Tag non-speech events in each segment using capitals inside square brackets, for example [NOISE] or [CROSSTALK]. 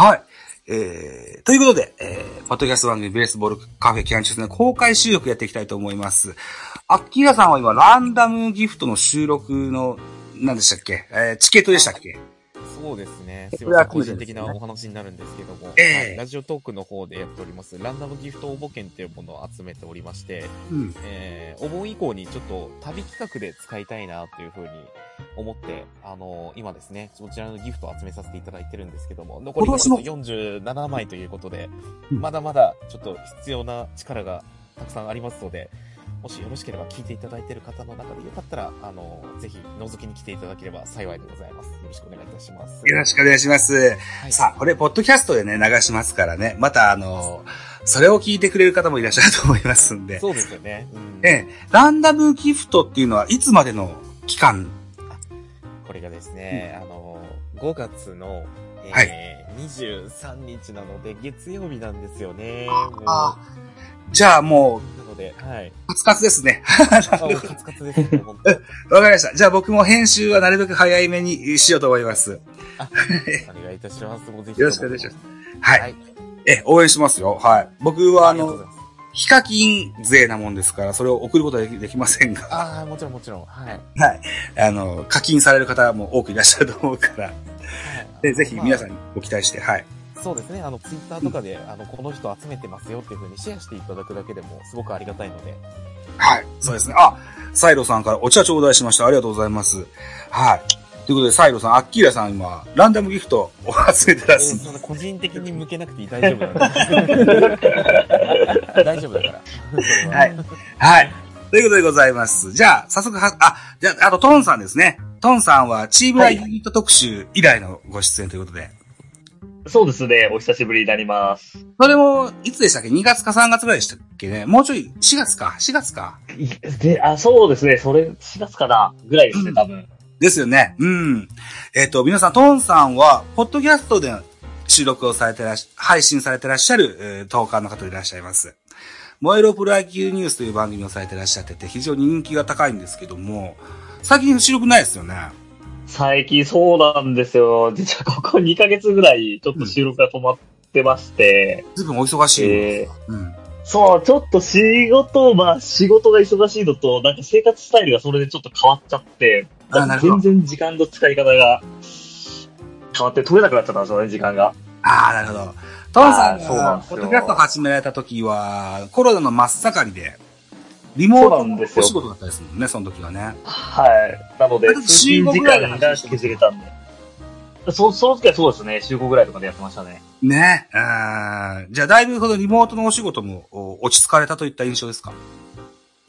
はい。えー、ということで、えー、パッドキャスト番組ベースボールカフェキャンチュスの公開収録やっていきたいと思います。アッキーラさんは今、ランダムギフトの収録の、何でしたっけ？えー、チケットでしたっけ？そうですね。すいません。個人的なお話になるんですけども、ええ。はい。ラジオトークの方でやっております、ランダムギフト応募券っていうものを集めておりまして、うん。えーお盆以降にちょっと旅企画で使いたいなというふうに思って、あの今ですね、そちらのギフトを集めさせていただいてるんですけども、残りが今年の47枚ということで、うん。まだまだちょっと必要な力がたくさんありますので、もしよろしければ聞いていただいている方の中でよかったら、あのぜひ覗きに来ていただければ幸いでございます。よろしくお願いいたします。よろしくお願いします。はいさあ、これ、ポッドキャストでね、流しますからね。また、あの、それを聞いてくれる方もいらっしゃると思いますんで。そうですよね。うんええ、ランダムギフトっていうのはいつまでの期間？これがですね、あの、5月の、えーはい23日なので、月曜日なんですよね。あじゃあももうで、はい。う、カツカツですね。カツカツです [LAUGHS] わかりました。じゃあ僕も編集はなるべく早いめにしようと思います。[LAUGHS] お願いいたします。もうぜひ。よろしくお願いします。はい。はい。え、応援しますよ。はい。僕はあのあ。ヒカキン税なもんですから、それを送ることはできできませんが、ああ、もちろんもちろん。はい。はい。あの、課金される方も多くいらっしゃると思うから、でぜひ皆さんまにご期待して、はい。あそうですね。あの、ツイッターとかで、あの、この人集めてますよっていうふうにシェアしていただくだけでも、すごくありがたいので。はい。そうですね。あ、サイロさんからお茶頂戴しました。ありがとうございます。はい。ということで、サイロさん、アッキーラさん今、ランダムギフトを集めてらえっしゃる [LAUGHS] 個人的に向けなくていい。大丈夫なんで。[LAUGHS] 大丈夫だから。それはい。はい。ということでございます。じゃあ、早速は、あ、じゃあ、あとトンさんですね。トンさんは、チームライユニット特集以来のご出演ということで。そうですね。お久しぶりになります。それも、いつでしたっけ ?2 月か3月ぐらいでしたっけね？もうちょい、4月か ?4 月か？いで、あ、そうですね。それ、4月かな？ぐらいですね、多分。ですよね。うん。えっ、と、皆さん、トンさんは、ポッドキャストで収録をされてらっし、配信されてらっしゃる、えー、トーカーの方いらっしゃいます。燃えろプロ野球ニュースという番組をされてらっしゃってて、非常に人気が高いんですけども、最近収録ないですよね。最近そうなんですよ。実はここ2ヶ月ぐらい、ちょっと収録が止まってまして、ずいぶんお忙しい。えうん。そう、ちょっと仕事、まあ仕事が忙しいのと、なんか生活スタイルがそれでちょっと変わっちゃって、全然時間の使い方が変わって取れなくなっちゃったんですよね、時間が。ああ、なるほど。トンさんが、ポッドキャスト始められた時は、コロナの真っ盛りで、リモートお仕事だったですもんね、その時はね。はい。なので、通勤時間が削れたんで。そ、その時はそうですね、週5ぐらいとかでやってましたね。ね。あーじゃあ、だいぶほどリモートのお仕事もお落ち着かれたといった印象ですか？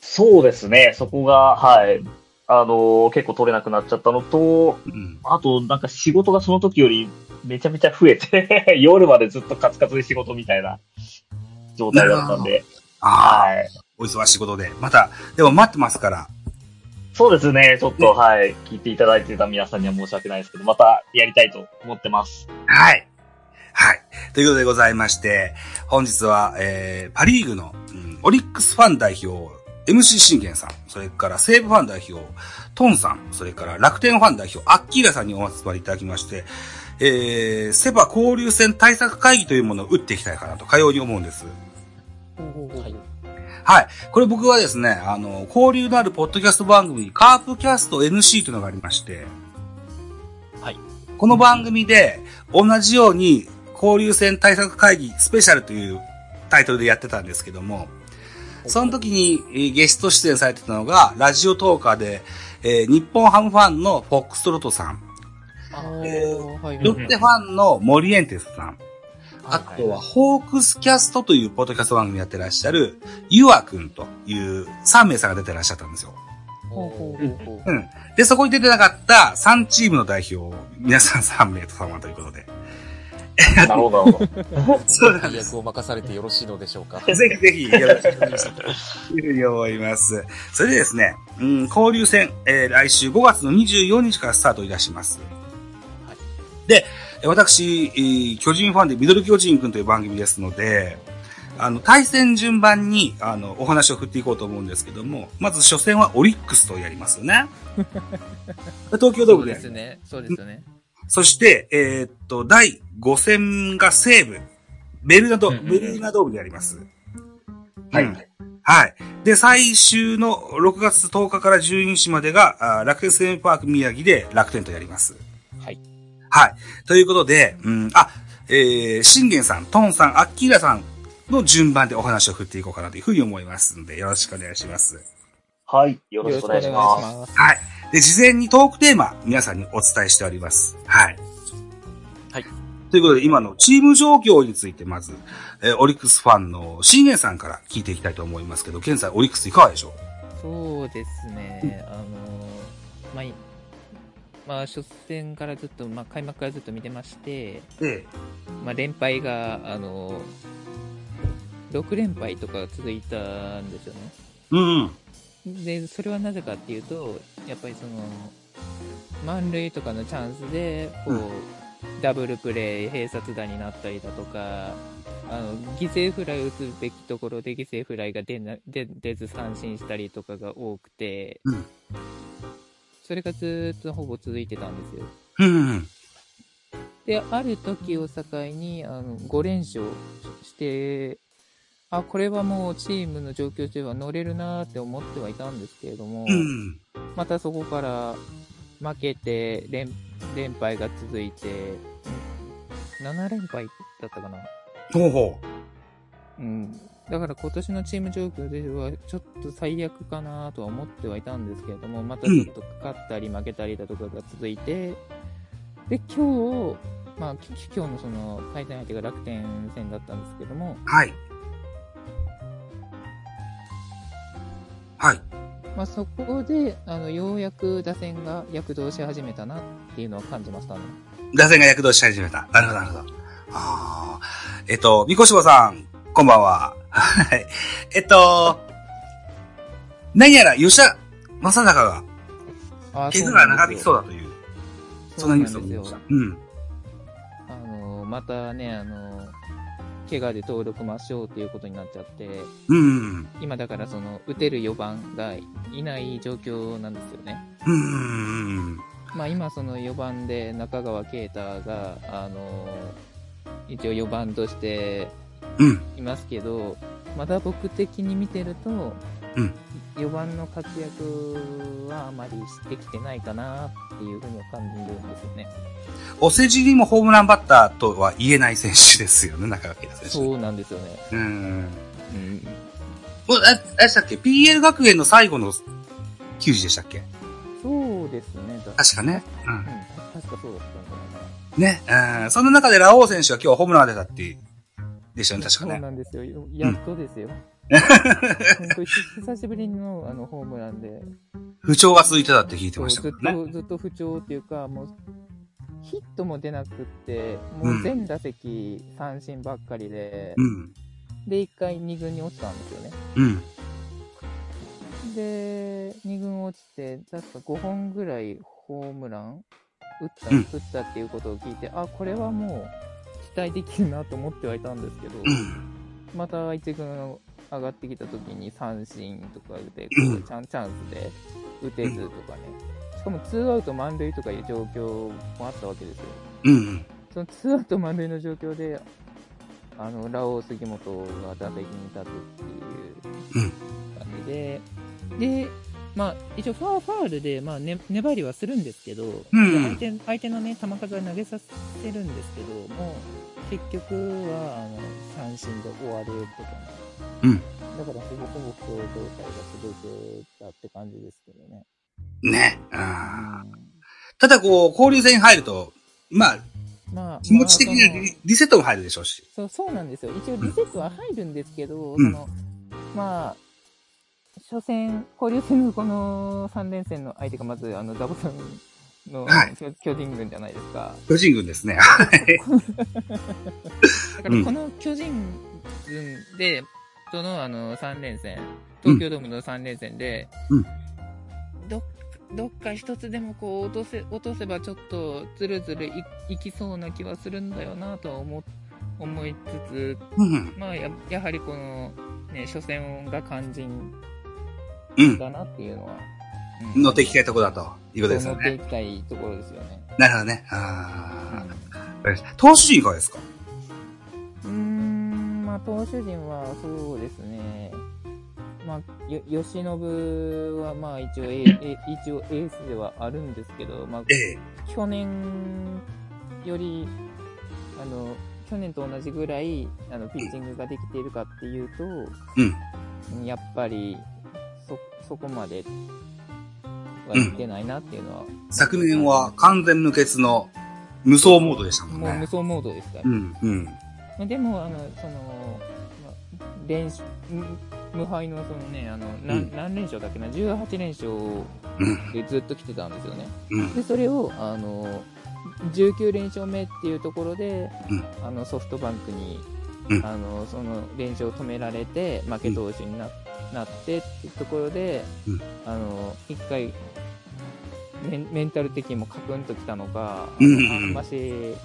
そうですね、そこが、はい。あのー結構取れなくなっちゃったのと、うん。あと、なんか仕事がその時よりめちゃめちゃ増えて、[LAUGHS] 夜までずっとカツカツで仕事みたいな状態だったんで、はい。お忙しいことで。また、でも待ってますから。そうですね、ちょっと、ねはい。聞いていただいてた皆さんには申し訳ないですけど、またやりたいと思ってます。はい。はい。ということでございまして、本日は、えー、パリーグの、うんオリックスファン代表、MC 信玄さん、それから西武ファン代表、トンさん、それから楽天ファン代表、アッキーラさんにお集まりいただきまして、えー、セバ交流戦対策会議というものを打っていきたいかなと、かように思うんです。はい。はい。これ僕はですね、あの、交流のあるポッドキャスト番組にカープキャスト NC というのがありまして、はい。この番組で同じように交流戦対策会議スペシャルというタイトルでやってたんですけども、その時にえーゲスト出演されてたのが、ラジオトーカーで、えー日本ハムファンのフォックストロットさん、あえーはいロッテファンのモリエンテスさん、あとは、ホークスキャストというポッドキャスト番組やってらっしゃる、ユアくんという3名さんが出てらっしゃったんですよ。ほうん。で、そこに出てなかった3チームの代表、皆さん3名と様ということで。なるほど、なるほど。[LAUGHS] そうなんです。役を任されてよろしいのでしょうか。ぜひぜひ、よろしくお願いします。というふうに思います。それでですね、うん、交流戦、えー来週5月の24日からスタートいたします。はいで、えー私、えー巨人ファンでミドル巨人くんという番組ですので、あの、対戦順番に、あの、お話を振っていこうと思うんですけども、まず初戦はオリックスとやりますよね。[LAUGHS] 東京ドーそうムでですね。そうですよね。そして、えーっと、第5戦が西武、ベルナド、うんうんうんベルナドームでやります。はい。うんはい。で、最終の6月10日から12日までが、楽天生命パーク宮城で楽天とやります。はい。はい。ということで、うん、あ、えー、信玄さん、トンさん、アッキーラさんの順番でお話を振っていこうかなというふうに思いますので、よろしくお願いします。はい。よろしくお願いします。はい。で、事前にトークテーマ、皆さんにお伝えしております。はい。はい。ということで、今のチーム状況について、まず、えーオリックスファンの信玄さんから聞いていきたいと思いますけど、現在オリックスいかがでしょそうですね、あのまあい、まあ、初戦からずっと、まあ、開幕からずっと見てまして、うえまあ、連敗が、あの6連敗とか続いたんですよね。え。うん。で、それはなぜかっていうと、やっぱりその、満塁とかのチャンスで、こう、うんダブルプレー、併殺打になったりだとか、あの、犠牲フライを打つべきところで犠牲フライが出な出出ず三振したりとかが多くて、うんそれがずっとほぼ続いてたんですよ。うん。で、ある時を境に、あの、5連勝して、あ、これはもうチームの状況としては乗れるなーって思ってはいたんですけれども、うん。またそこから負けて連、連敗が続いて、ん7連敗だったかな。ほうほうん。だから今年のチーム状況ではちょっと最悪かなとは思ってはいたんですけれども、またちょっと勝ったり負けたりだとかが続いて、で、今日、まあ、き今日のその対戦相手が楽天戦だったんですけども、う。はい。はい。まあ、そこで、あの、ようやく打線が躍動し始めたなっていうのは感じましたね。打線が躍動し始めた。なるほど、なるほど。ああ。えっと、みこしぼさん、こんばんは。はい。えっと、何やら吉田正尚が、あ怪我が長引きそうだという、そそんなうなんですよニュースを見ました。。うん。あの、またね、あの、怪我で登録抹消っていうことになっちゃって、うん。今だからその、打てる4番がいない状況なんですよね。うん。まあ今その4番で中川圭太が、あの、一応4番としてうん。いますけど、まだ僕的に見てると、うん4番の活躍はあまりしてきてないかなっていうふうには感じるんですよね。お世辞にもホームランバッターとは言えない選手ですよね、中川圭太選手。そうなんですよね。うん。うん。あ、あしたっけ ?PL 学園の最後の球児でしたっけ？そうですね。だ確かね。うん。うん、確かそうだったんじね。うん。その中でラオウ選手が今日ホームラン出たっていう、でしたよね、ゃないそう確かね。なんですよ。よやっとですよ。[LAUGHS] 本当に久しぶりのあのホームランで、不調が続いてたって聞いてましたけどね。と、ずっと不調っていうか、もう、ヒットも出なくって、もう全打席三振ばっかりで、うん。で、一回二軍に落ちたんですよね。うん。で、二軍落ちて、確か5本ぐらいホームラン打った、うん打ったっていうことを聞いて、あ、これはもう期待できるなと思ってはいたんですけど、うん。また一軍上がってきた時に三振とかで、チャンチャンスで打てずとかね。しかもツーアウト満塁とかいう状況もあったわけですよ。うん。そのツーアウト満塁の状況で、あの、ラオウ杉本が打席に立つっていううん感じで、で、まあ、一応ファーファールで、まあ、ね、粘りはするんですけど、うん相手相手のね、球数は投げさせるんですけど、もう、結局は、あの、三振で終わるとかね。うんだから、ほぼほぼ不調状態が続いてたって感じですけどね。ね。う。うんただこう、交流戦に入ると、まあ、まあ、気持ち的にまあそのリリセットも入るでしょうし。そう、そうなんですよ。一応リセットは入るんですけど、うんその、まあ、初戦、交流戦のこの3連戦の相手がまず、あの、ダボさんの、はい巨巨人軍じゃないですか。巨人軍ですね。[LAUGHS] だからこの巨人軍で、そのあの3連戦、東京ドームの3連戦で、うんどどっか一つでもこう落とせ落とせばちょっとずるずるいいきそうな気はするんだよなとは思思いつつ、うん。まあややはりこの、ね、初戦が肝心うん。だなっていうのはうん乗っていきたいところだということですよね。乗っていきたいところですよね。なるほどね。あー投手陣いかがですか？うーん、まあ、投手陣はそうですね。まあ、よ、吉信は、まあ、一応、ええ一応エースではあるんですけど、まあ、ええ。去年より、あの、去年と同じぐらい、あの、ピッチングができているかっていうと、うん。やっぱり、そ、そこまではいってないなっていうのは、昨年は完全無欠の無双モードでしたもんもう無ね。双モードですから。うん、うん。まあでも、あの、その、まあ、連勝、無無敗のそのね、あの、なうん何連勝だっけな、18連勝うん、でずっと来てたんですよね。うん。で、それを、あの、19連勝目っていうところで、うんあの、ソフトバンクに、うんあの、その連勝を止められて、負け投手にな,、なってっていうところで、うんあの、一回、メンメンタル的にもカクンときたのか、あんまし、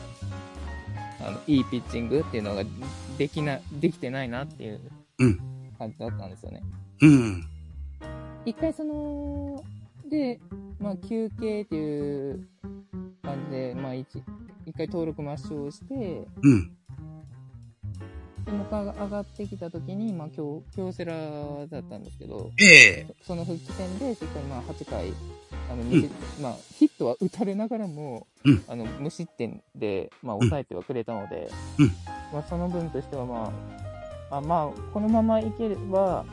あの、いいピッチングっていうのができな、できてないなっていううん感じだったんですよね。うん。一回その、で、まあ休憩っていう感じで、まあ一、一回登録抹消して、うん。でもう一回上がってきた時に、まあ京、京セラだったんですけど、ええ。そその復帰戦でしっかりまあ8回、あの、無失まあヒットは打たれながらも、うん。あの、無失点で、まあ抑えてはくれたので、うん。まあその分としてはまあ、あまあ、このままいければ、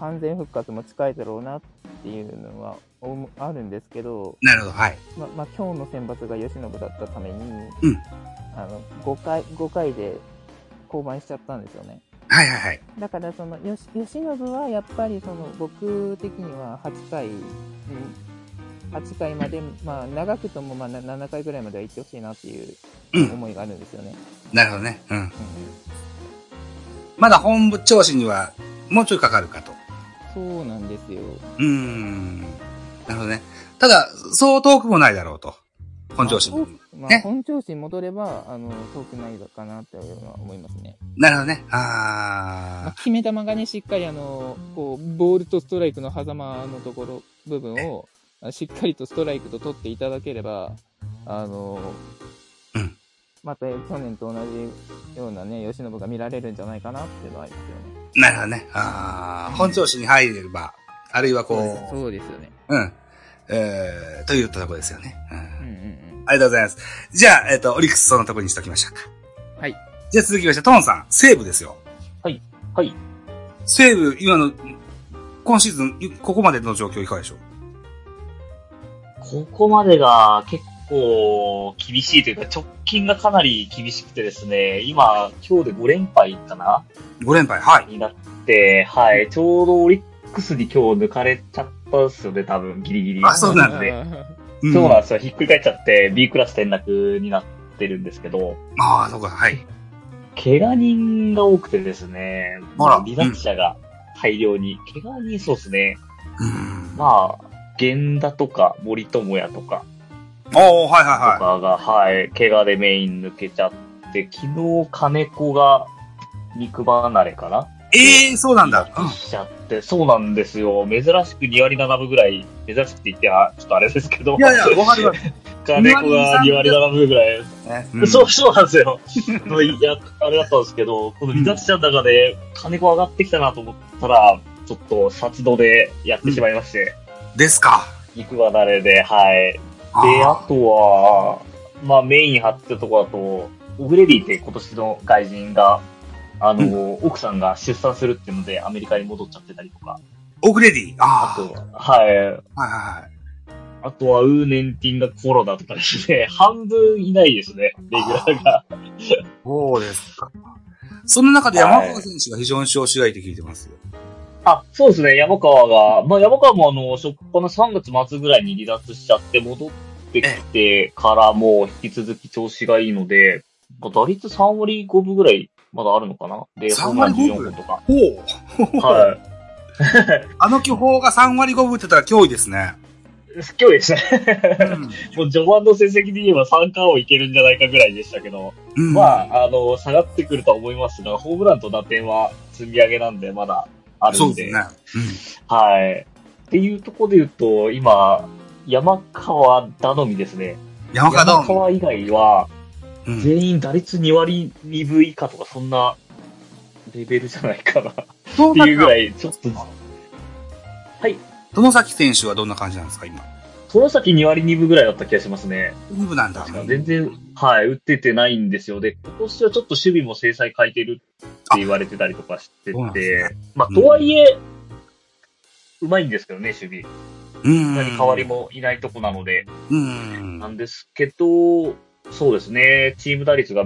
完全復活も近いだろうなっていうのはあるんですけど、なるほど、はい。まあ、まあ、今日の選抜が吉信だったために、うん。あの5回 ,5 回で降板しちゃったんですよね。はいはいはい。だからそのよし吉信はやっぱりその僕的には8回、うん、8回まで、まあ、長くともまあな7回ぐらいまでは行ってほしいなっていううん思いがあるんですよね。なるほどね。うん。うんまだ本部調子にはもうちょいかかるかと。そうなんですよ。うーん。なるほどね。ただ、そう遠くもないだろうと。本調子まあに。まあね本調子に戻れば、あの、遠くないかなっていうのは思いますね。なるほどね。まああ、決め球がね、しっかりあの、こう、ボールとストライクの狭間のところ、部分を、あしっかりとストライクと取っていただければ、あの、うんまた去年と同じようなね、吉信が見られるんじゃないかなっていうのはありますよね。ーなるほどね。あー本調子に入れれば、あるいはこう、そうですよね。うん。えー、というところですよね。うん。ありがとうございます。じゃあ、えっ、と、オリックスそのところにしときましたか。はい。じゃあ続きまして、トーンさん、西武ですよ。はい。西武、今の、今シーズン、ここまでの状況いかがでしょう？ここまでが結構厳しいというか、直近がかなり厳しくてですね、今、今日で5連敗かな ?5 連敗、はい。になって、はい、ちょうどオリックスに今日抜かれちゃったんですよね、多分、ギリギリ。あそうなんだで [LAUGHS] うんそうなんですよ。ひっくり返っちゃって、B クラス転落になってるんですけど、ああ、そうか、はい。怪我人が多くてですね、あら離脱者が大量に、怪我人そうですね、うん。まあ、源田とか森友哉とか、おー、はいとはかが、はい、怪我でメイン抜けちゃって、昨日金子が肉離れかないはい。ええー、そうなんだ。うんしちゃって、そうなんですよ。珍しく2割7分ぐらい、珍しくって言っては、ちょっとあれですけど、いやいや、わかります。[LAUGHS] 金子が2割7分ぐらい、ねうんそう、そうなんですよ。[LAUGHS] いや、あれだったんですけど、この離脱者の中で金子上がってきたなと思ったら、ちょっと殺動でやってしまいまして、ですか。肉離れで、はい。で、ああとは、まあメイン張ってるとこだと、オグレディって今年の外人が、あの、奥さんが出産するっていうのでアメリカに戻っちゃってたりとか、オグレディ。ああ。あとは、はい。はいはいはい。あとは、ウーネンティンがコロナとかですね、[LAUGHS] 半分いないですね、レギュラーが。そうですか。その中で山川選手が非常に調子がいいって聞いてますよ。あ、そうですね、山川が、まあ山川もあの、初っ端の3月末ぐらいに離脱しちゃって戻ってきてからも引き続き調子がいいので、まあ打率3割5分ぐらいまだあるのかな？で、3ホームラン割5分14本とか。ほう。はい。[LAUGHS] あの巨峰が3割5分って言ったら脅威ですね。今日ですね。うん。[LAUGHS] もう序盤の成績で言えば三冠をいけるんじゃないかぐらいでしたけど、うんまあ、あの、下がってくるとは思いますが、ホームランと打点は積み上げなんで、まだあるんで。そうですね。はい。っていうところで言うと、今、山川頼みですね。山川以外は、うん全員打率2割2分以下とか、そんなレベルじゃないかな。っどていうぐらい、ちょっと、はい。友崎選手はどんな感じなんですか、今？そ崎2割2分ぐらいだった気がしますね。二部なんだ。全然、はい、打っててないんですよ。で、今年はちょっと守備も制裁変えてるって言われてたりとかしてて、すねまあ、うんとはいえ、うまいんですけどね、守備。うん。何代わりもいないとこなので、うん。なんですけど、そうですね、チーム打率が、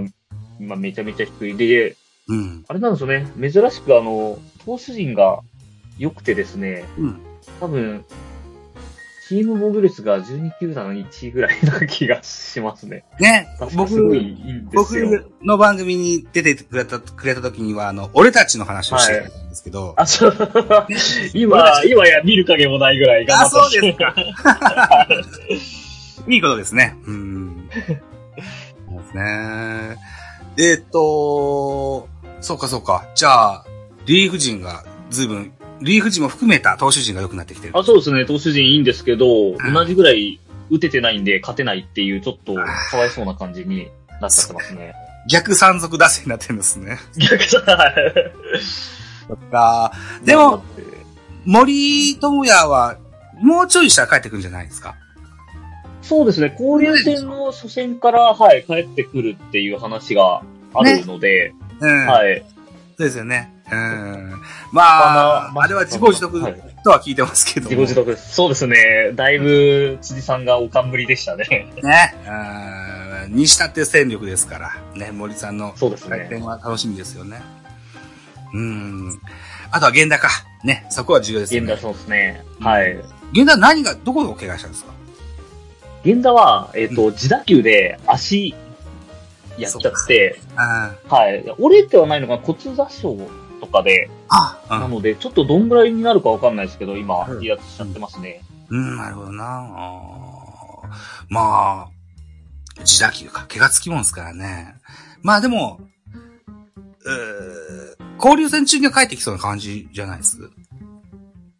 まあ、めちゃめちゃ低い。で、うん。あれなんですよね、珍しくあの、投手陣が良くてですね、うん。多分、チーム防御率が12球団の1位ぐらいな気がしますね。ね、僕。僕の番組に出てくれた、くれた時には、あの、俺たちの話をしてたんですけど、あ、そう。[LAUGHS] 今、今や見る影もないぐらい頑張あ、ってそうですか。[LAUGHS] いいことですね。うん。ですね。えーっと、そうかそうか。じゃあ、リーフ陣が随分、リーフ陣も含めた投手陣が良くなってきてる。あ、そうですね。投手陣いいんですけど、ん同じぐらい打ててないんで勝てないっていう、ちょっとかわいそうな感じになっちゃってますね。逆山賊打線になってるんですね。逆さ、そっか。でも、、森友哉は、もうちょいしたら帰ってくるんじゃないですか？そうですね。交流戦の初戦から、はい、帰ってくるっていう話があるので、うん。はい。そうですよね。うん。まあ、まああれは自業自得はいとは聞いてますけども。自己自得です。そうですね。だいぶ、辻さんがお冠でしたね。ね。うん。にしたって戦力ですから。ね、森さんの回転ね。は楽しみですよね。うん。あとは源田か。ね、そこは重要ですよね。源田そうですね。はい。源田は何が、どこを怪我したんですか？源田は、えっ、と、自打球で足、やっちゃって、あはい。折れてはないのが骨挫傷とかで。なので、ちょっとどんぐらいになるかわかんないですけど、今、うん離脱しちゃってますね。うん、なるほどな。あーまあ、自打球か。怪我つきもんですからね。まあでも、うー交流戦中には帰ってきそうな感じじゃないです。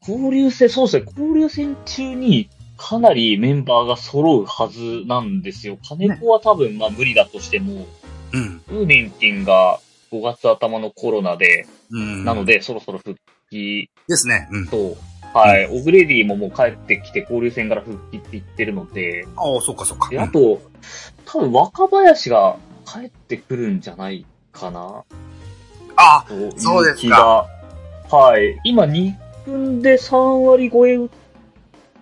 交流戦、そうですね、交流戦中にかなりメンバーが揃うはずなんですよ。金子は多分、まあ無理だとしても、うん。ウーミンティンが5月頭のコロナで、うん。なの。で、そろそろ復帰ですね。うん。と、はい、オグレディももう帰ってきて交流戦から復帰って言ってるので、ああ、そっかそっか。で、あと、多分若林が帰ってくるんじゃないかなあというそうです気が。はい。今2分で3割超え打っ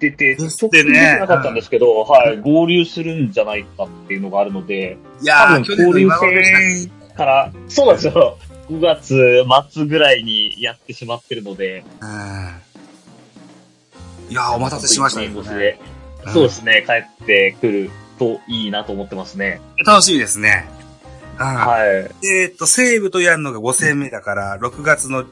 ってね直近出てなかったんですけど、はい。合流するんじゃないかっていうのがあるので、いやー、多分去年流今頃でしたね。戦から、そうなんですよ。5月末ぐらいにやってしまってるので、うん。いやー、お待たせしましたね。そうですね。帰ってくるといいなと思ってますね。楽しみですね。うんはい。えーっと、西武とやるのが5戦目だから、6月の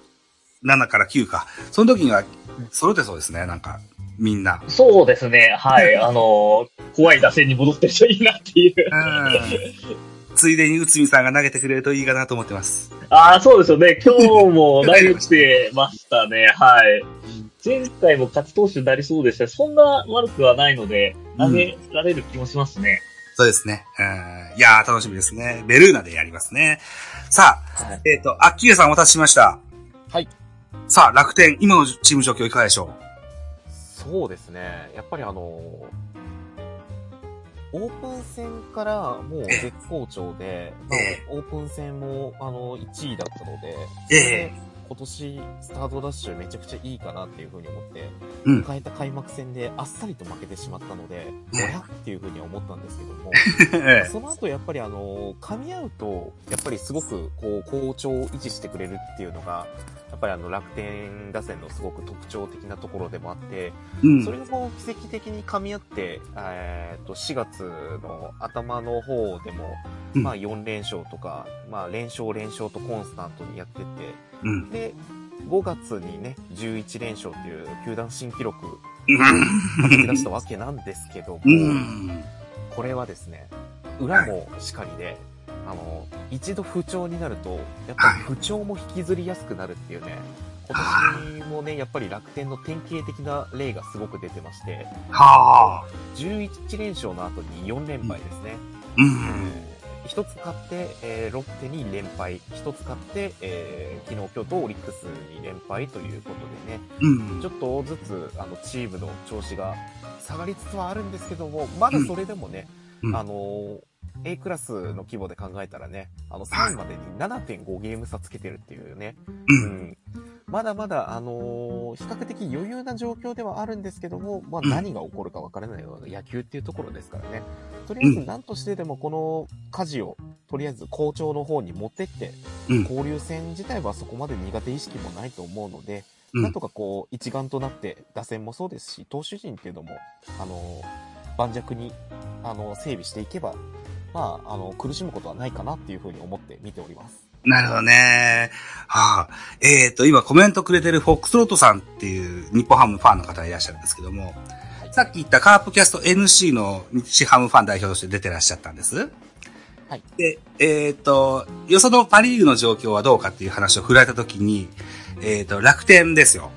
7から9か。その時には、揃ってそうですね、なんか、みんな。そうですね。はい。[LAUGHS] あの怖い打線に戻ってるといいなっていう。うん。ついでに内海さんが投げてくれるといいかなと思ってます。ああ、そうですよね。今日も投げてましたね。はい。前回も勝ち投手になりそうでしたしそんな悪くはないので、投げられる気もしますね。そうですね。うん。いやー、楽しみですね。ベルーナでやりますね。さあ、はいえーっと、アッキーレさんお待たせしました。はい。さあ、楽天、今のチーム状況いかがでしょそうですね。やっぱりあの、オープン戦からもう絶好調で、[LAUGHS] まあえオープン戦もあの1位だったので、ええ。今年スタートダッシュめちゃくちゃいいかなっていうふうに思って、うん。迎えた開幕戦であっさりと負けてしまったので、おねやっていうふうには思ったんですけども、[LAUGHS] その後やっぱりあの、噛み合うと、やっぱりすごくこう、好調を維持してくれるっていうのが、やっぱりあの、楽天打線のすごく特徴的なところでもあって、うんそれがこう奇跡的に噛み合って、えーっと、4月の頭の方でも、うんまあ4連勝とか、まあ連勝連勝とコンスタントにやってて、うん。で、5月にね、11連勝っていう球団新記録うん叩き出したわけなんですけども、うん。これはですね、裏もしかりで、あの、一度不調になると、やっぱり不調も引きずりやすくなるっていうね、今年もね、やっぱり楽天の典型的な例がすごく出てまして、はあ。11連勝の後に4連敗ですね。うん。一つ勝って、えーロッテに連敗。一つ勝って、えー昨日、今日とオリックスに連敗ということでね、うんち。ょっとずつ、あの、チームの調子が下がりつつはあるんですけども、まだそれでもね、うんあのー A クラスの規模で考えたらね、あの、3位までに7.5ゲーム差つけてるっていうね、う。うんん。まだまだ、あのー比較的余裕な状況ではあるんですけども、まあうん何が起こるか分からないような野球っていうところですからね。とりあえず何としてでもこの舵を、とりあえず好調の方に持ってって、うん交流戦自体はそこまで苦手意識もないと思うので、うんなんとかこう、一丸となって、打線もそうですし、投手陣っていうのも、あのー盤石に、あの整備していけば、まあ、あの、苦しむことはないかなっていうふうに思って見ております。なるほどね。はあ。えっ、と、今コメントくれてるフォックスロートさんっていう日本ハムファンの方がいらっしゃるんですけども、さっき言ったカープキャスト NC の日ハムファン代表として出てらっしゃったんです。はい。で、えっ、と、よそのパリーグの状況はどうかっていう話を振られたときに、えっ、と、楽天ですよ。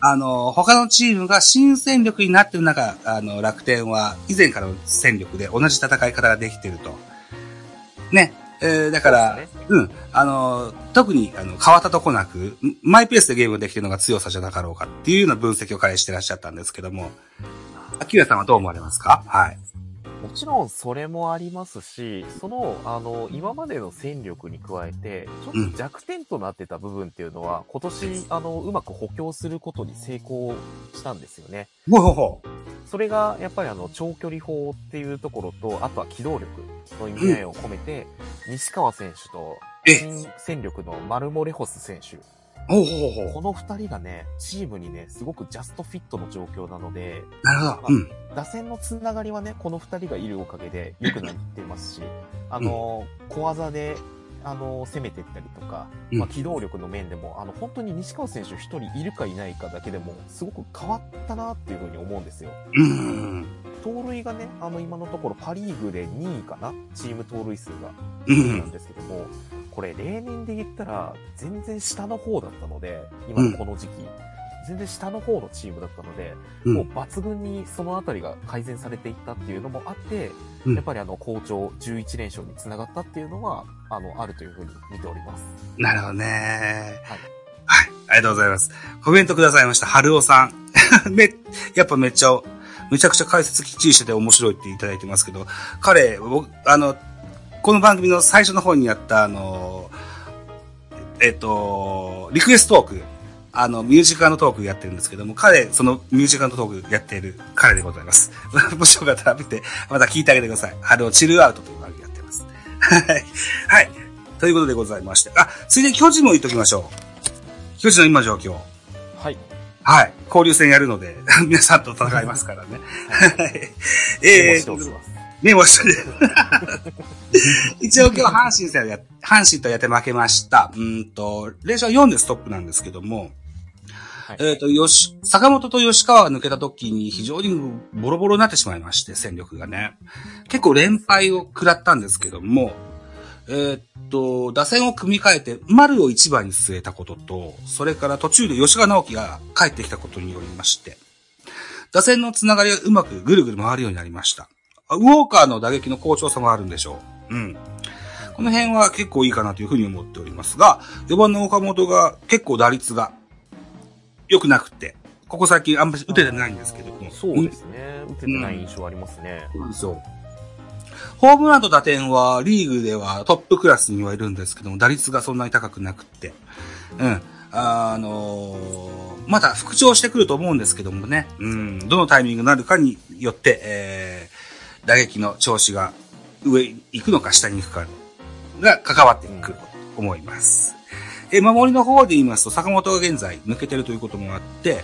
はい。あの、他のチームが新戦力になってる中、あの、楽天は以前からの戦力で同じ戦い方ができてると。ね。えーだから、そうねうん。あの、特に、あの、変わったとこなく、マイペースでゲームができてるのが強さじゃなかろうかっていうような分析を彼してらっしゃったんですけども、アキラさんはどう思われますか？はい。もちろんそれもありますし、その、あの、今までの戦力に加えて、ちょっと弱点となってた部分っていうのは、今年、あの、うまく補強することに成功したんですよね。ほうほうほそれが、やっぱりあの、長距離砲っていうところと、あとは機動力の意味合いを込めて、西川選手と、え。新戦力のマルモレホス選手。う。ほうほうほうほこの二人がね、チームにね、すごくジャストフィットの状況なので、う。なるほど。うん。打線のつながりはね、この二人がいるおかげで良くなっていますし、あの、小技で、あの、攻めていったりとか、うんまあ、機動力の面でも、あの、本当に西川選手一人いるかいないかだけでも、すごく変わったなっていうふうに思うんですよ。うーん。盗塁がね、あの、今のところパリーグで2位かな？チーム盗塁数が。うなんん。ですけども、これ例年で言ったら全然下の方だったので、今のこの時期、全然下の方のチームだったので、うんもう抜群にそのあたりが改善されていったっていうのもあって、うんやっぱりあの好調11連勝につながったっていうのは、あの、あるというふうに見ております。なるほどね。はい。はい。ありがとうございます。コメントくださいました。春尾さん。[LAUGHS] め、やっぱめっちゃ、めちゃくちゃ解説きっちりしてて面白いっていただいてますけど、彼、僕、あの、この番組の最初の方にやった、あの、えっと、リクエストトーク、あの、ミュージカルのトークやってるんですけども、彼、そのミュージカルのトークやっている彼でございます。[LAUGHS] もしよかったら見て、また聞いてあげてください。春尾チルアウトという番組やってます。はい。はい。ということでございまして。あ、ついでに巨人も言っときましょう。巨人の今状況。はい。はい。交流戦やるので、[LAUGHS] 皆さんと戦いますからね。はい。えー。メモして。[LAUGHS] 一応今日阪神戦や、阪神とやって負けました。うーんと、連勝4でストップなんですけども、はいえっ、と、よし、坂本と吉川が抜けた時に非常にボロボロになってしまいまして、戦力がね。結構連敗を食らったんですけども、えっと、打線を組み替えて、丸を一番に据えたことと、それから途中で吉川直樹が帰ってきたことによりまして、打線のつながりがうまくぐるぐる回るようになりました。ウォーカーの打撃の好調さもあるんでしょう。うん。この辺は結構いいかなというふうに思っておりますが、4番の岡本が結構打率が良くなくて、ここ最近あんまり打ててないんですけども。そうですね。打ててない印象ありますね。うんそう。ホームランと打点はリーグではトップクラスにはいるんですけども、打率がそんなに高くなくって。うん。あのーまた復調してくると思うんですけどもね。うん。どのタイミングになるかによって、えー、打撃の調子が上に行くのか下に行くかが関わってくると思います。えー、守りの方で言いますと、坂本が現在抜けてるということもあって、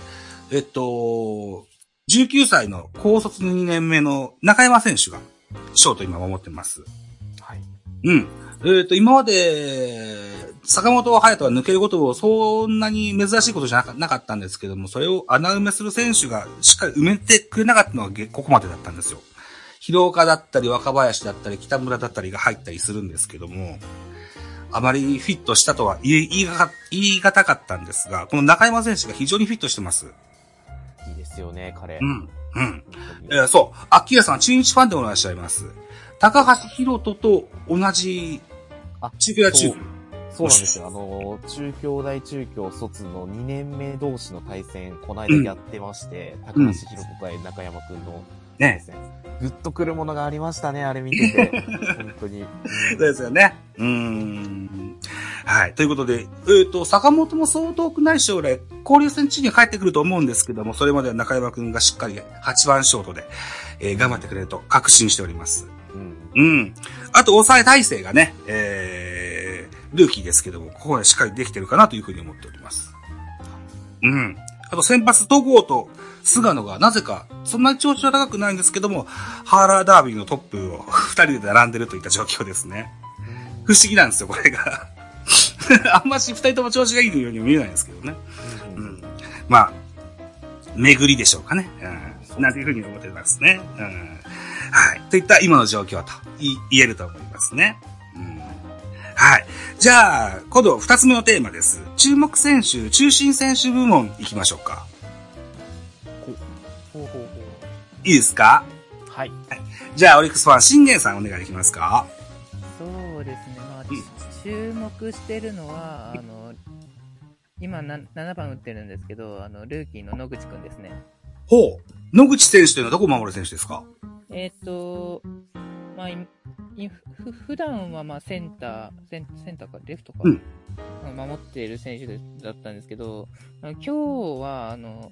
えっと、19歳の高卒2年目の中山選手が、ショート今守ってます。はい。うん。えっ、と、今まで、坂本隼人は抜けることをそんなに珍しいことじゃなかったんですけども、それを穴埋めする選手がしっかり埋めてくれなかったのがげここまでだったんですよ。広岡だったり若林だったり北村だったりが入ったりするんですけども、あまりフィットしたとは言い言いがか言い難かったんですが、この中山選手が非常にフィットしてます。いいですよね、彼。うん。うん。えーそう。秋谷さん、中日ファンでもいらっしゃいます。高橋宏斗と同じあ中京大中そうそうなんですよ。あの、中京大中京卒の2年目同士の対戦、この間やってまして、高橋宏斗対中山くんの対ね。戦。ぐっとくるものがありましたね、あれ見てて。[LAUGHS] 本当に。そうですよね。うーん。はい。ということで、えっ、と、坂本も相当くない将来、交流戦地には帰ってくると思うんですけども、それまでは中山くんがしっかり8番ショートで、えー頑張ってくれると確信しております。うん。うん。あと、抑え体制がね、えー、ルーキーですけども、ここまでしっかりできてるかなというふうに思っております。うん。あと、先発、戸郷と菅野がなぜか、そんなに調子は高くないんですけども、ハーラーダービーのトップを [LAUGHS] 二人で並んでるといった状況ですね。不思議なんですよ、これが。[LAUGHS] あんまし二人とも調子がいいようには見えないんですけどね。うん。まあ、巡りでしょうかね。うん。なんていうふうに思ってますね。うん。はい。といった今の状況と言えると思いますね。はい。じゃあ、今度二つ目のテーマです。注目選手、中心選手部門行きましょうか。ほうほうほいいですか？う。はい。じゃあ、オリックスファン、信玄さんお願いできますか？そうですね、まあうん、注目してるのは、あの、今な7番打ってるんですけど、あの、ルーキーの野口くんですね。ほう。野口選手というのはどこを守る選手ですか？えっ、と、まあ、いいふ普段はまあセンター、センセンターかレフトか、うん守っている選手でだったんですけど、今日は、あの、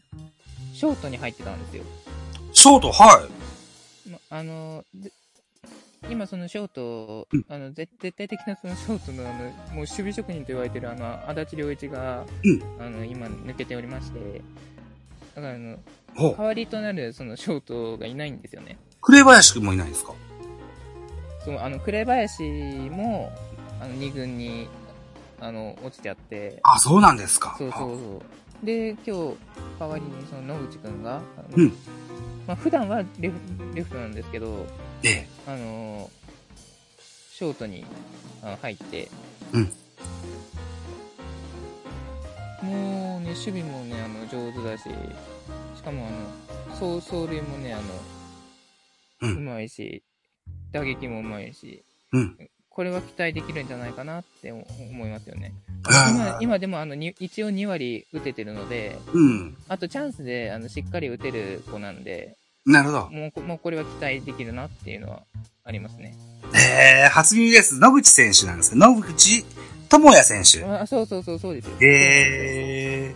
ショートに入ってたんですよ。ショート、はまあの、ぜ今そのショートうん、あの、絶絶対的なそのショートのあの、もう守備職人と言われてるあの、足立良一が、うんあの、今抜けておりまして、だからあの。代わりとなるそのショートがいないんですよね。紅林くんもいないですか？そう、あの、紅林も、あの、2軍に、あの、落ちてあって、あ、そうなんですか。そうそうそう。で、今日、代わりにその野口くんが、あのうん。まあ、普段はレフレフトなんですけど、ええ。あのショートにあの入って、うん。もうね、守備もね、あの、上手だし、しかもあの、走走塁もね、あの、ううんまいし、打撃もうまいし、うんこれは期待できるんじゃないかなって思いますよね。あ今、今でもあの、に一応2割打ててるので、うん。あとチャンスで、あの、しっかり打てる子なんで、なるほど。もうこ、もうこれは期待できるなっていうのはありますね。えー、初耳です。野口選手なんですね。野口智也選手。あ、そうそうそう、そうですよ。え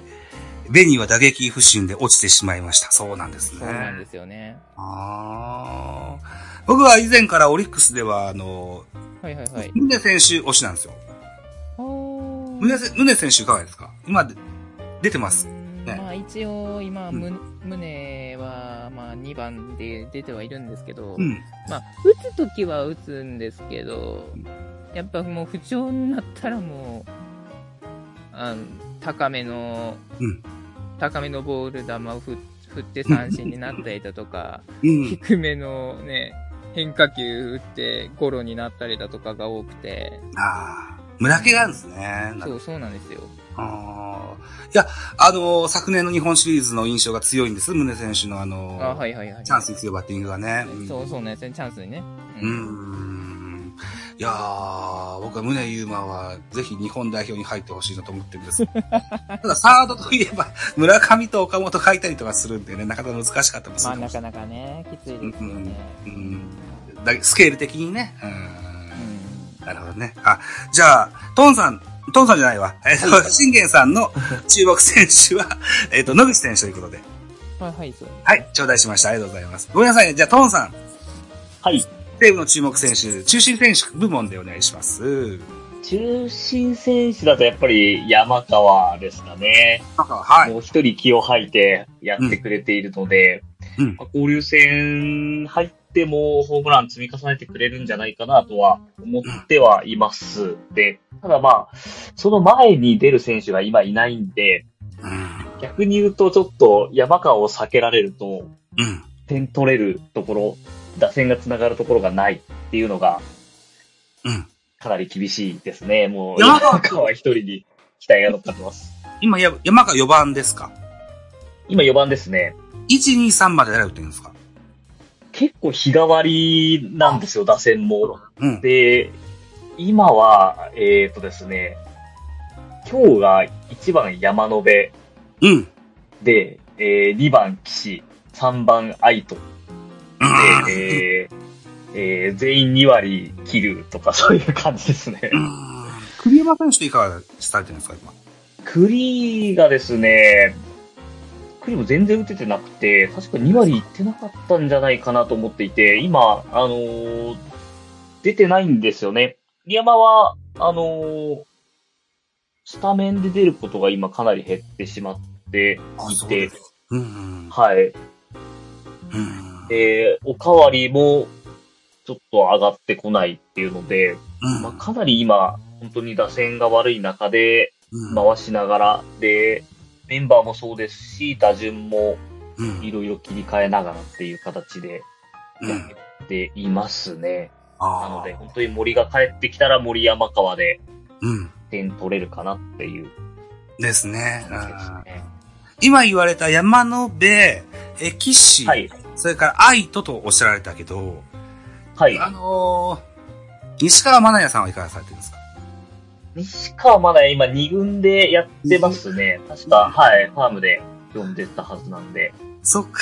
ー、ベニーは打撃不振で落ちてしまいました。そうなんですね。そうなんですよね。あー僕は以前からオリックスでは、あの、はいはいはい。宗選手推しなんですよ。宗せ宗選手いかがですか？今で出てますねまあ一応今、うんむ胸はまあ2番で出てはいるんですけど、うん。まあ打つときは打つんですけど、やっぱもう不調になったらもう、あの高めの、うん高めのボール球を振 [LAUGHS] 振って三振になったりだとか、うん。低めのね、変化球打ってゴロになったりだとかが多くて、ああ、村気があるんですね。そうそうなんですよ。あーいや、あのー昨年の日本シリーズの印象が強いんです。宗選手のあのーあはいはいはい。チャンスに強いバッティングがね。うんそうそうね、チャンスにね。うーん。いやー、僕は宗優馬はぜひ日本代表に入ってほしいなと思ってるんです。[LAUGHS] ただサードといえば村上と岡本書いたりとかするんでね、なかなか難しかったりもすまあなかなかね、きついですよね。うんだスケール的にね。うんうん。なるほどね。あ、じゃあ、トンさん、トンさんじゃないわ。えっ、と、信玄さんの [LAUGHS] 注目選手は、えっ、と、野口選手ということで。はい、はい、そう。はい、頂戴しました。ありがとうございます。ごめんなさいね。じゃあ、トンさん、はい。西武の注目選手、中心選手部門でお願いします。中心選手だとやっぱり山川ですかね。はい。もう一人気を吐いてやってくれているので、うんまあ交流戦入ってもホームラン積み重ねてくれるんじゃないかなとは思ってはいます。で、ただまあ、その前に出る選手が今いないんで、うん。逆に言うとちょっと山川を避けられると、うん。点取れるところ、打線が繋がるところがないっていうのが、うん。かなり厳しいですね。もう、山川山川一人に期待が乗っかってます。今、や山が4番ですか？今4番ですね。?1、2、3まで誰打ってるんですか？結構日替わりなんですよ、打線も。うん。で、今は、えっ、とですね、今日が1番山野辺うん。で、えー、2番岸、3番愛斗うんで、えーえー全員2割切るとか [LAUGHS] そういう感じですね。うん栗山選手といかがされてるんですか、今。栗がですね、栗も全然打ててなくて、確か2割いってなかったんじゃないかなと思っていて、今、あのー出てないんですよね。栗山は、あのースタメンで出ることが今かなり減ってしまっていて、うんうん。はい。うん。で、おかわりもちょっと上がってこないっていうので、うんまあ、かなり今、本当に打線が悪い中でうん回しながら、で、メンバーもそうですし、打順もうんいろいろ切り替えながらっていう形でうんやっていますね。あーなので、本当に森が帰ってきたら森山川でうん。点取れるかなっていうですね。感じですうんね。今言われた山野辺、え、岸、はい。それから愛斗とおっしゃられたけど、はい。あのー西川真奈也さんはいかがされてるんですか？西川まだ今2軍でやってますね。確か、はい、ファームで読んでたはずなんで。そっか。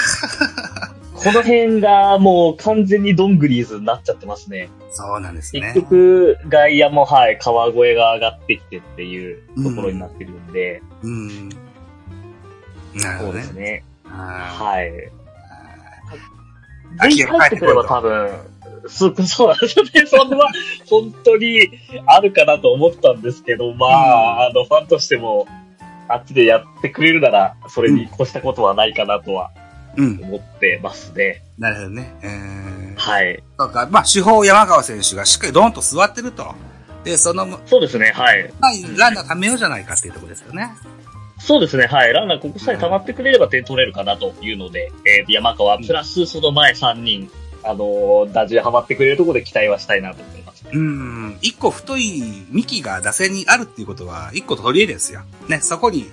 [LAUGHS] この辺がもう完全にドングリーズになっちゃってますね。そうなんですね結。局、外野もはい、川越が上がってきてっていうところになってるんで、うん。なるほどねそうです。ね。ははい。い。ぜひ帰ってくれば多分、そうそうなんですよね。そんな、本当にあるかなと思ったんですけど、まあ、あの、ファンとしても、あっちでやってくれるなら、それに越したことはないかなとはうん。思ってますね。なるほどね。えー、はい。そうか。まあ、主砲山川選手がしっかりドーンと座ってると。で、その、まそうですね、はい。あ、ランナー貯めようじゃないかっていうところですよね。そうですね、はい。ランナーここさえ溜まってくれれば点取れるかなというので、えー、山川プラスその前3人、あのー打順ハマってくれるところで期待はしたいなと思います。うん。一個太い幹が打線にあるっていうことは、一個取り柄ですよ。ね、そこに、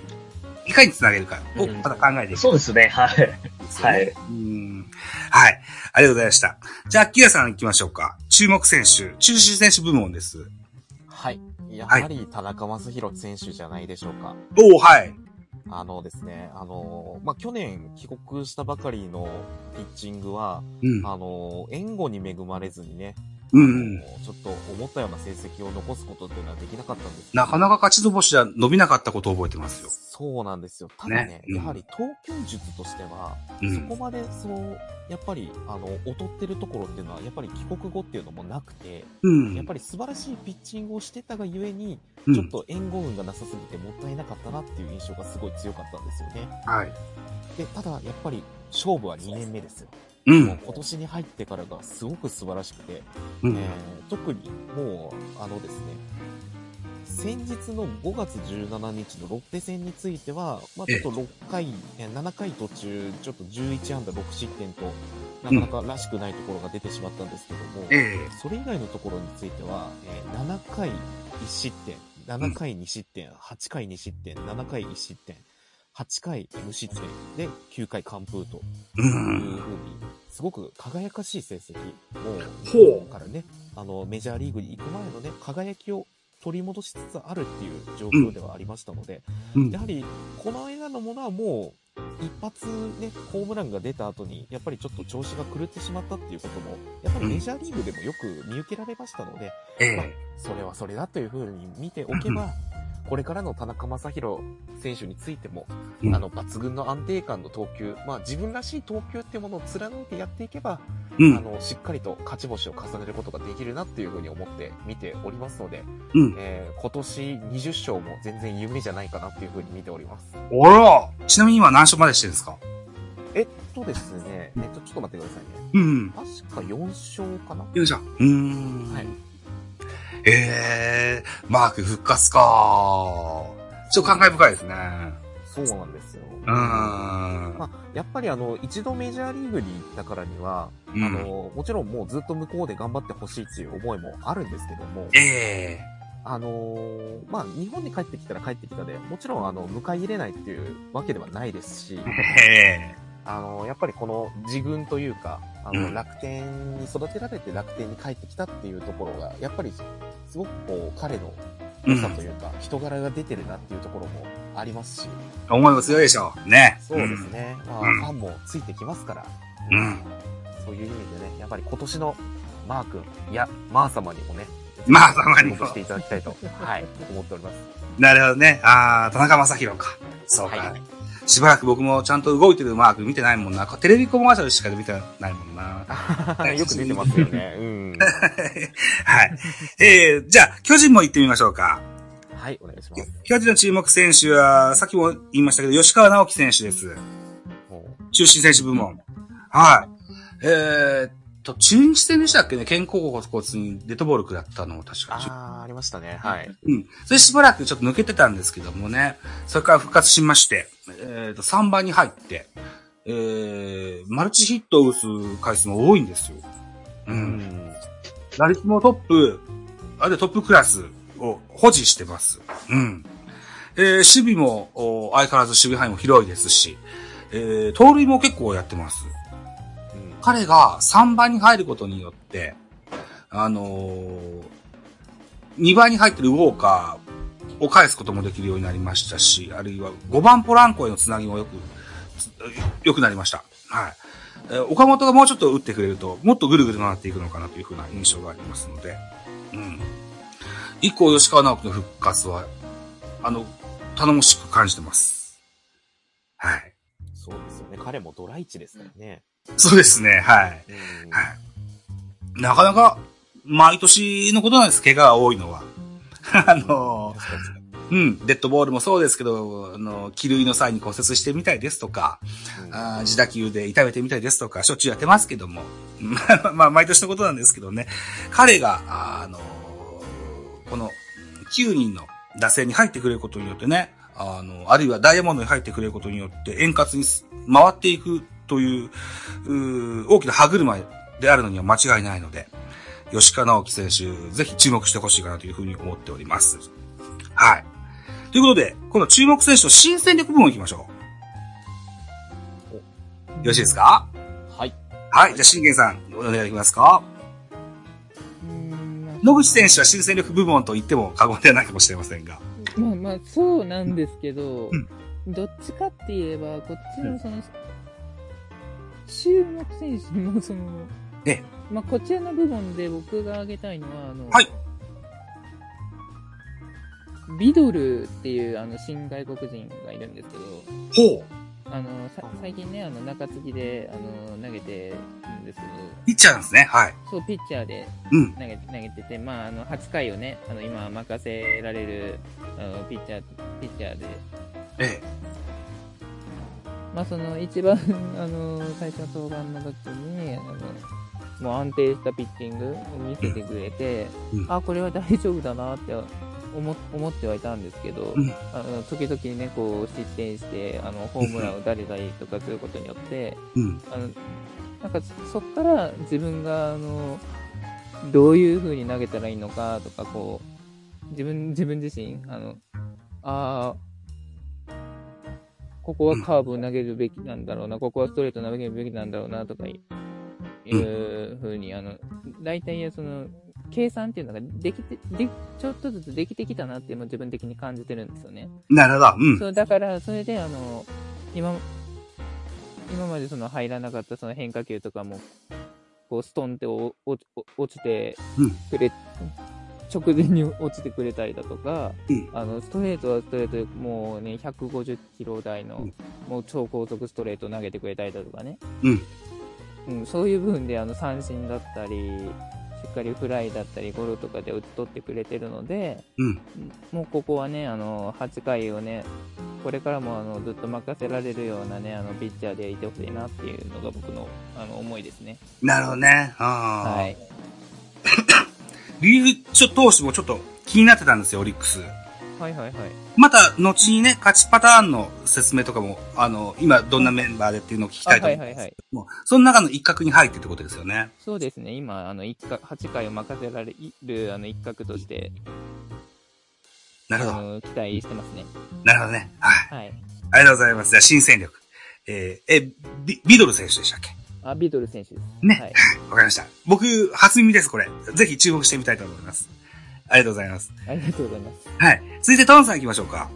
いかにつなげるかをうんまた考えていく、そうですね、はい。ねはい。うん。はい。ありがとうございました。じゃあ、キラさん行きましょうか。注目選手、中心選手部門です。はい。やはり田中将大選手じゃないでしょうか。おおはい。あのですね、あの、まあ、去年帰国したばかりのピッチングは、うん。あの、援護に恵まれずにね、うんちょっと思ったような成績を残すことっていうのはできなかったんですなかなか勝ち星は伸びなかったことを覚えてますよ。そうなんですよ。ただね、ねうんやはり投球術としては、うん。そこまで、その、やっぱり、あの、劣ってるところっていうのは、やっぱり帰国後っていうのもなくて、うん。やっぱり素晴らしいピッチングをしてたがゆえに、うんちょっと援護運がなさすぎてもったいなかったなっていう印象がすごい強かったんですよね。はい。で、ただ、やっぱり、勝負は2年目ですよ。う。もうん。今年に入ってからがすごく素晴らしくて、うん。えー特にもう、あのですね、先日の5月17日のロッテ戦については、まあ、ちょっと6回、えー7回途中、ちょっと11安打6失点と、なかなからしくないところが出てしまったんですけども、ええ。それ以外のところについては、えー7回1失点、7回2失点、8回2失点、7回1失点、8回無失点で9回完封とう。いうんふうに、すごく輝かしい成績を、ほう。からね、あの、メジャーリーグに行く前のね、輝きを取り戻しつつあるっていう状況ではありましたので、うん。やはり、この間のものはもう、一発ね、ホームランが出た後に、やっぱりちょっと調子が狂ってしまったっていうことも、やっぱりメジャーリーグでもよく見受けられましたので、まあええそれはそれだというふうに見ておけば、これからの田中将大選手についても、うんあの、抜群の安定感の投球、まあ自分らしい投球っていうものを貫いてやっていけば、うん。あの、しっかりと勝ち星を重ねることができるなっていうふうに思って見ておりますので、うん。えー今年20勝も全然夢じゃないかなっていうふうに見ております。あらちなみに今何勝までしてるんですか？えっとですね、えっと、ちょっと待ってくださいね。うん。確か4勝かなよいしょ。うーん。はい。ええマーク復活かちょっと感慨深いですね。そうなんですよ。うーん。まあ、やっぱりあの、一度メジャーリーグに行ったからには、うんあの、もちろんもうずっと向こうで頑張ってほしいっていう思いもあるんですけども、ええあのーまあ、日本に帰ってきたら帰ってきたで、もちろんあの、迎え入れないっていうわけではないですし、ええあの、やっぱりこの自軍というか、あの、うん楽天に育てられて楽天に帰ってきたっていうところが、やっぱりすごくこう、彼の良さというか、人柄が出てるなっていうところもありますし、思いも強いでしょう。ね。そうですね。まあ、うんファンもついてきますから、うんそういう意味でね、やっぱり今年のマー君、いや、マー様にもね、まあ、たまにもしていただきたいと、はい、思っております。なるほどね。ああ、田中正宏か。そうか。はいしばらく僕もちゃんと動いてるマーク見てないもんな。テレビコマーシャルしか見てないもんな。[LAUGHS] よく出てますよね。うん。[LAUGHS] はい。えー、じゃあ、巨人も行ってみましょうか。はい、お願いします。巨人の注目選手は、さっきも言いましたけど、吉川直樹選手です。も中心選手部門。はい。えーっと、中日戦でしたっけね肩甲骨にデッドボール食らったのを確うか。あー、ありましたね。はい。うん。それしばらくちょっと抜けてたんですけどもね。それから復活しまして、えーっと、3番に入って、えー、マルチヒットを打つ回数も多いんですよ。う。。うん打率もトップ、あるいはトップクラスを保持してます。うん。えー、守備も、お相変わらず守備範囲も広いですし、えー、盗塁も結構やってます。彼が3番に入ることによって、あのー、2番に入ってるウォーカーを返すこともできるようになりましたし、あるいは5番ポランコへのつなぎもよく、つ良くなりました。はい。え岡本がもうちょっと打ってくれると、もっとぐるぐる回っていくのかなというふうな印象がありますので、うん。以降、吉川直樹の復活は、あの、頼もしく感じてます。はい。そうですよね。彼もドライチですからね。そうですね、はい。うん。はい。なかなか、毎年のことなんです、怪我が多いのは。[LAUGHS] あの、確かうん、デッドボールもそうですけど、あの、気類の際に骨折してみたいですとか、にうん。あー自打球で痛めてみたいですとか、しょっちゅうやってますけども、まあ、まあ、毎年のことなんですけどね、彼が、あの、この、9人の打線に入ってくれることによってね、あの、あるいはダイヤモンドに入ってくれることによって円滑にす回っていくという、うー大きな歯車であるのには間違いないので、吉川直樹選手、ぜひ注目してほしいかなというふうに思っております。はい。ということで、この注目選手の新戦力部門行きましょう。よろしいですか？はい。はい。じゃあ、信玄さん、お願いできますか？うーんまあ野口選手は新戦力部門と言っても過言ではないかもしれませんが。まあまあ、そうなんですけど、うんどっちかって言えば、こっちのその、注目選手もその、ええまあこちらの部分で僕が挙げたいのは、あの、はいビドルっていうあの新外国人がいるんですけど、ほう。あの、さ最近ね、あの、中継ぎで、あの、投げてるんですけど、ピッチャーなんですね。はい。そう、ピッチャーでうん。投げ投げてて、まあ、あの、8回をね、あの、今任せられる、あの、ピッチャー、ピッチャーで、ええ。まあ、その、一番、[LAUGHS] あの、最初の登板の時に、あの、もう安定したピッチングを見せてくれて、うんあ、これは大丈夫だなって思思ってはいたんですけど、うんあの時々ね、こう、失点して、あの、ホームランを打たれたりとかすることによって、うん。あの、なんかそっから自分が、あの、どういう風に投げたらいいのかとか、こう、自分、自分自身、あの、ああ、ここはカーブを投げるべきなんだろうな、ここはストレート投げるべきなんだろうな、とかい、いう風に、あの、大体その、計算っていうのができて、で、ちょっとずつできてきたなっていうのを自分的に感じてるんですよね。なるほど。うん。そう、だから、それで、あの、今、今までその入らなかったその変化球とかも、こう、ストンって落ちてうんくれ、直前に落ちてくれたりだとか、うんあの、ストレートはストレートでもうね、150キロ台の、うんもう超高速ストレート投げてくれたりだとかね。うん。うん、そういう部分で、あの、三振だったり、しっかりフライだったり、ゴロとかで打ち取ってくれてるので、うん。もうここはね、あの、8回をね、これからもあのずっと任せられるようなね、あの、ピッチャーでいてほしいなっていうのが僕の、あの、思いですね。なるほどね。はい。[LAUGHS] リーグ投手もちょっと気になってたんですよ、オリックス。はいはいはいはい。また、後にね、勝ちパターンの説明とかも、あの、今どんなメンバーでっていうのを聞きあたいと思ます。はいいはいはい。もうその中の一角に入ってってことですよね。そうですね、今、あの、一角、8回を任せられる、あの、一角として、なるほど。期待してますね。なるほどね。はい。はい。ありがとうございます。じゃあ、新戦力。えー、え、ビビドル選手でしたっけ？あ、ビートル選手です。ねはい。わかりました。僕、初耳です、これ。ぜひ注目してみたいと思います。ありがとうございます。ありがとうございます。はい。続いて、トンさん行きましょうか。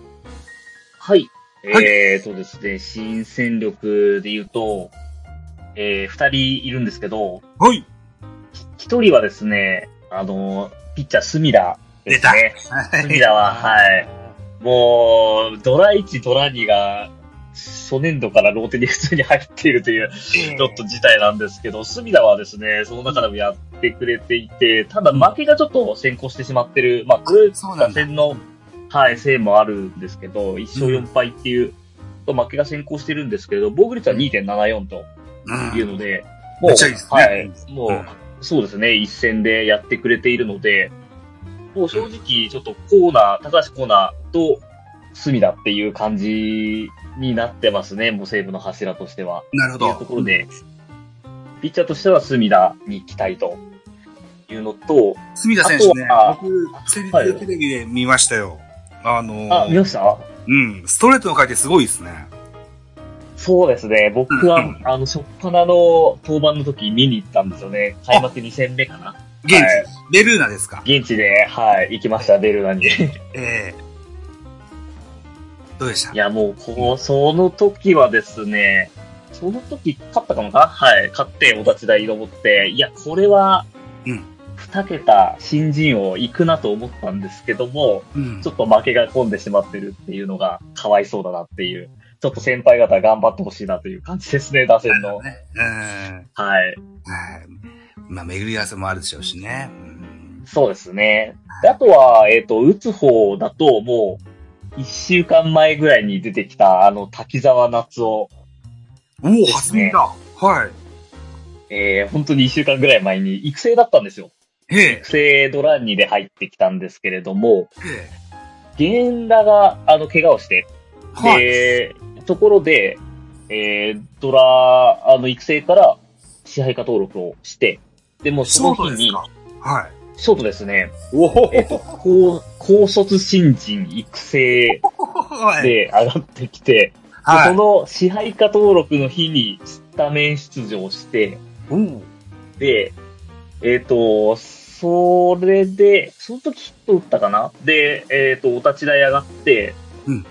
はい。はいえーとですね、新戦力で言うと、えー、二人いるんですけど、はい。一人はですね、あの、ピッチャー、スミラですね。スミラは、はい。もう、ドラ1、ドラ2が、初年度からローテに普通に入っているという、ちょっと事態なんですけど、隅田はですね、その中でもやってくれていて、ただ負けがちょっと先行してしまってる、まあ、これ、そうなんだ。打線の、はい、せいもあるんですけど、1勝4敗っていう、負けが先行してるんですけれど、防御率は2.74とうん。いうので、もう、はい、もう、うん。そうですね、一戦でやってくれているので、もう正直、ちょっとコーナー、高橋コーナーと、隅田っていう感じになってますね、もう西武の柱としては。なるほというとど。ころで、ピッチャーとしては隅田に期待というのと、隅田選手ね僕、セリはいテレビで見ましたよ。あのーあ、見ました？うん、ストレートの回転すごいですね。そうですね。僕はうん、あの、初っ端の登板の時見に行ったんですよね。開幕2戦目かな。現地、はいベルーナですか？現地で、はい、行きました、ベルーナに。ええどうでした？いや、もう、こう、その時はですね、その時勝ったかもかなはい、勝ってお立ち台登って、いや、これは、うん二桁新人王行くなと思ったんですけども、うんちょっと負けが込んでしまってるっていうのがかわいそうだなっていう、ちょっと先輩方頑張ってほしいなという感じですね、打線の。ねうん。はい。はい。まあ、巡り合わせもあるでしょうしね。うんそうですね。であとは、えっ、と、打つ方だと、もう、一週間前ぐらいに出てきた、あの、滝沢夏夫。おお、ですね初見だ。はい。えー、本当に一週間ぐらい前に育成だったんですよ。育。成ドラ2で入ってきたんですけれども、へ源田が、あの、怪我をして、え。はい。で、ところで、えー、ドラ、あの、育成から支配下登録をして、でもシその日に、はい。ショートですね、おおえっ、と、高、高卒新人育成はい。で上がってきて、ではい。その支配下登録の日にスタメン出場して、おお。で、えっ、と、それで、その時ヒット打ったかな？で、えっ、と、お立ち台上がって、うん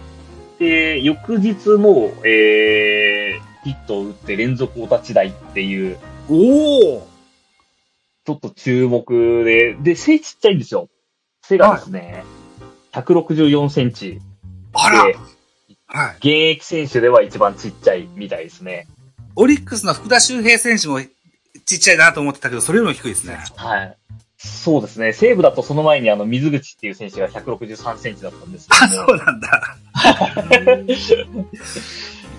で、翌日も、えー、ヒットを打って連続お立ち台っていう、おお。ちょっと注目で、で、背ちっちゃいんですよ。背がですね、164センチあら。で、はい。現役選手では一番ちっちゃいみたいですね。オリックスの福田周平選手もちっちゃいなと思ってたけど、それよりも低いですね。はい。そうですね。西武だとその前にあの、水口っていう選手が163センチだったんですあ、けどもそうなんだ。[LAUGHS]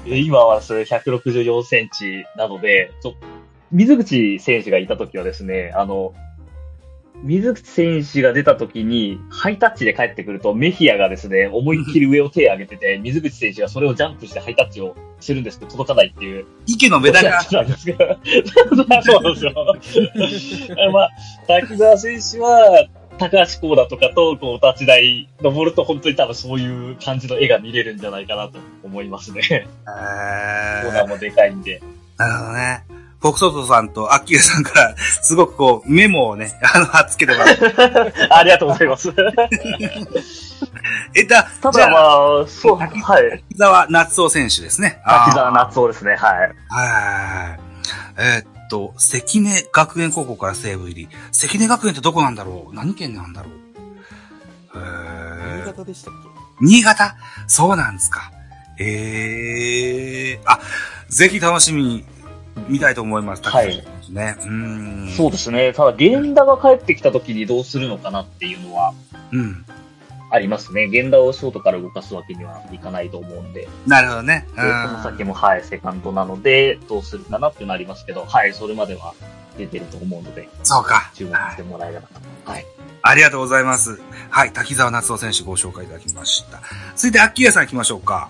え今はそれ164センチなので、ちょっと、水口選手がいた時はですね、あの、水口選手が出た時に、ハイタッチで帰ってくると、メヒアがですね、思いっきり上を手を上げてて、[LAUGHS] 水口選手がそれをジャンプしてハイタッチをしてるんですけど、届かないっていう。池のメダル。そうなんですよ。まあ、滝沢選手は、高橋光だとかと、こう、立ち台登ると本当に多分そういう感じの絵が見れるんじゃないかなと思いますね。えコーーナーもでかいんで。なるほどね。フォクソトさんとアッキーさんから、すごくこう、メモをね、[LAUGHS] あの、貼っつけてもらって。[LAUGHS] ありがとうございます。[LAUGHS] え、だ、たじゃだあ、まあ、そう、はい。滝沢夏夫選手ですね。滝沢あ夏夫ですね、はい。ーはい。えーっと、関根学園高校から西部入り。関根学園ってどこなんだろう？何県なんだろう？新潟でしたっけ？新潟？そうなんですか。ええあ、ぜひ楽しみに見たいと思います。はいね。うーん。そうですね。ただ、源田が帰ってきた時にどうするのかなっていうのは、うん。ありますね。源田をショートから動かすわけにはいかないと思うんで。なるほどね。で、この先も、はい、セカンドなので、どうするかなっていうのありますけど、はい、それまでは出てると思うので、そうか。注目してもらえればと。はい。ありがとうございます。はい、滝沢夏夫選手ご紹介いただきました。続いて、アッキーヤさん行きましょうか。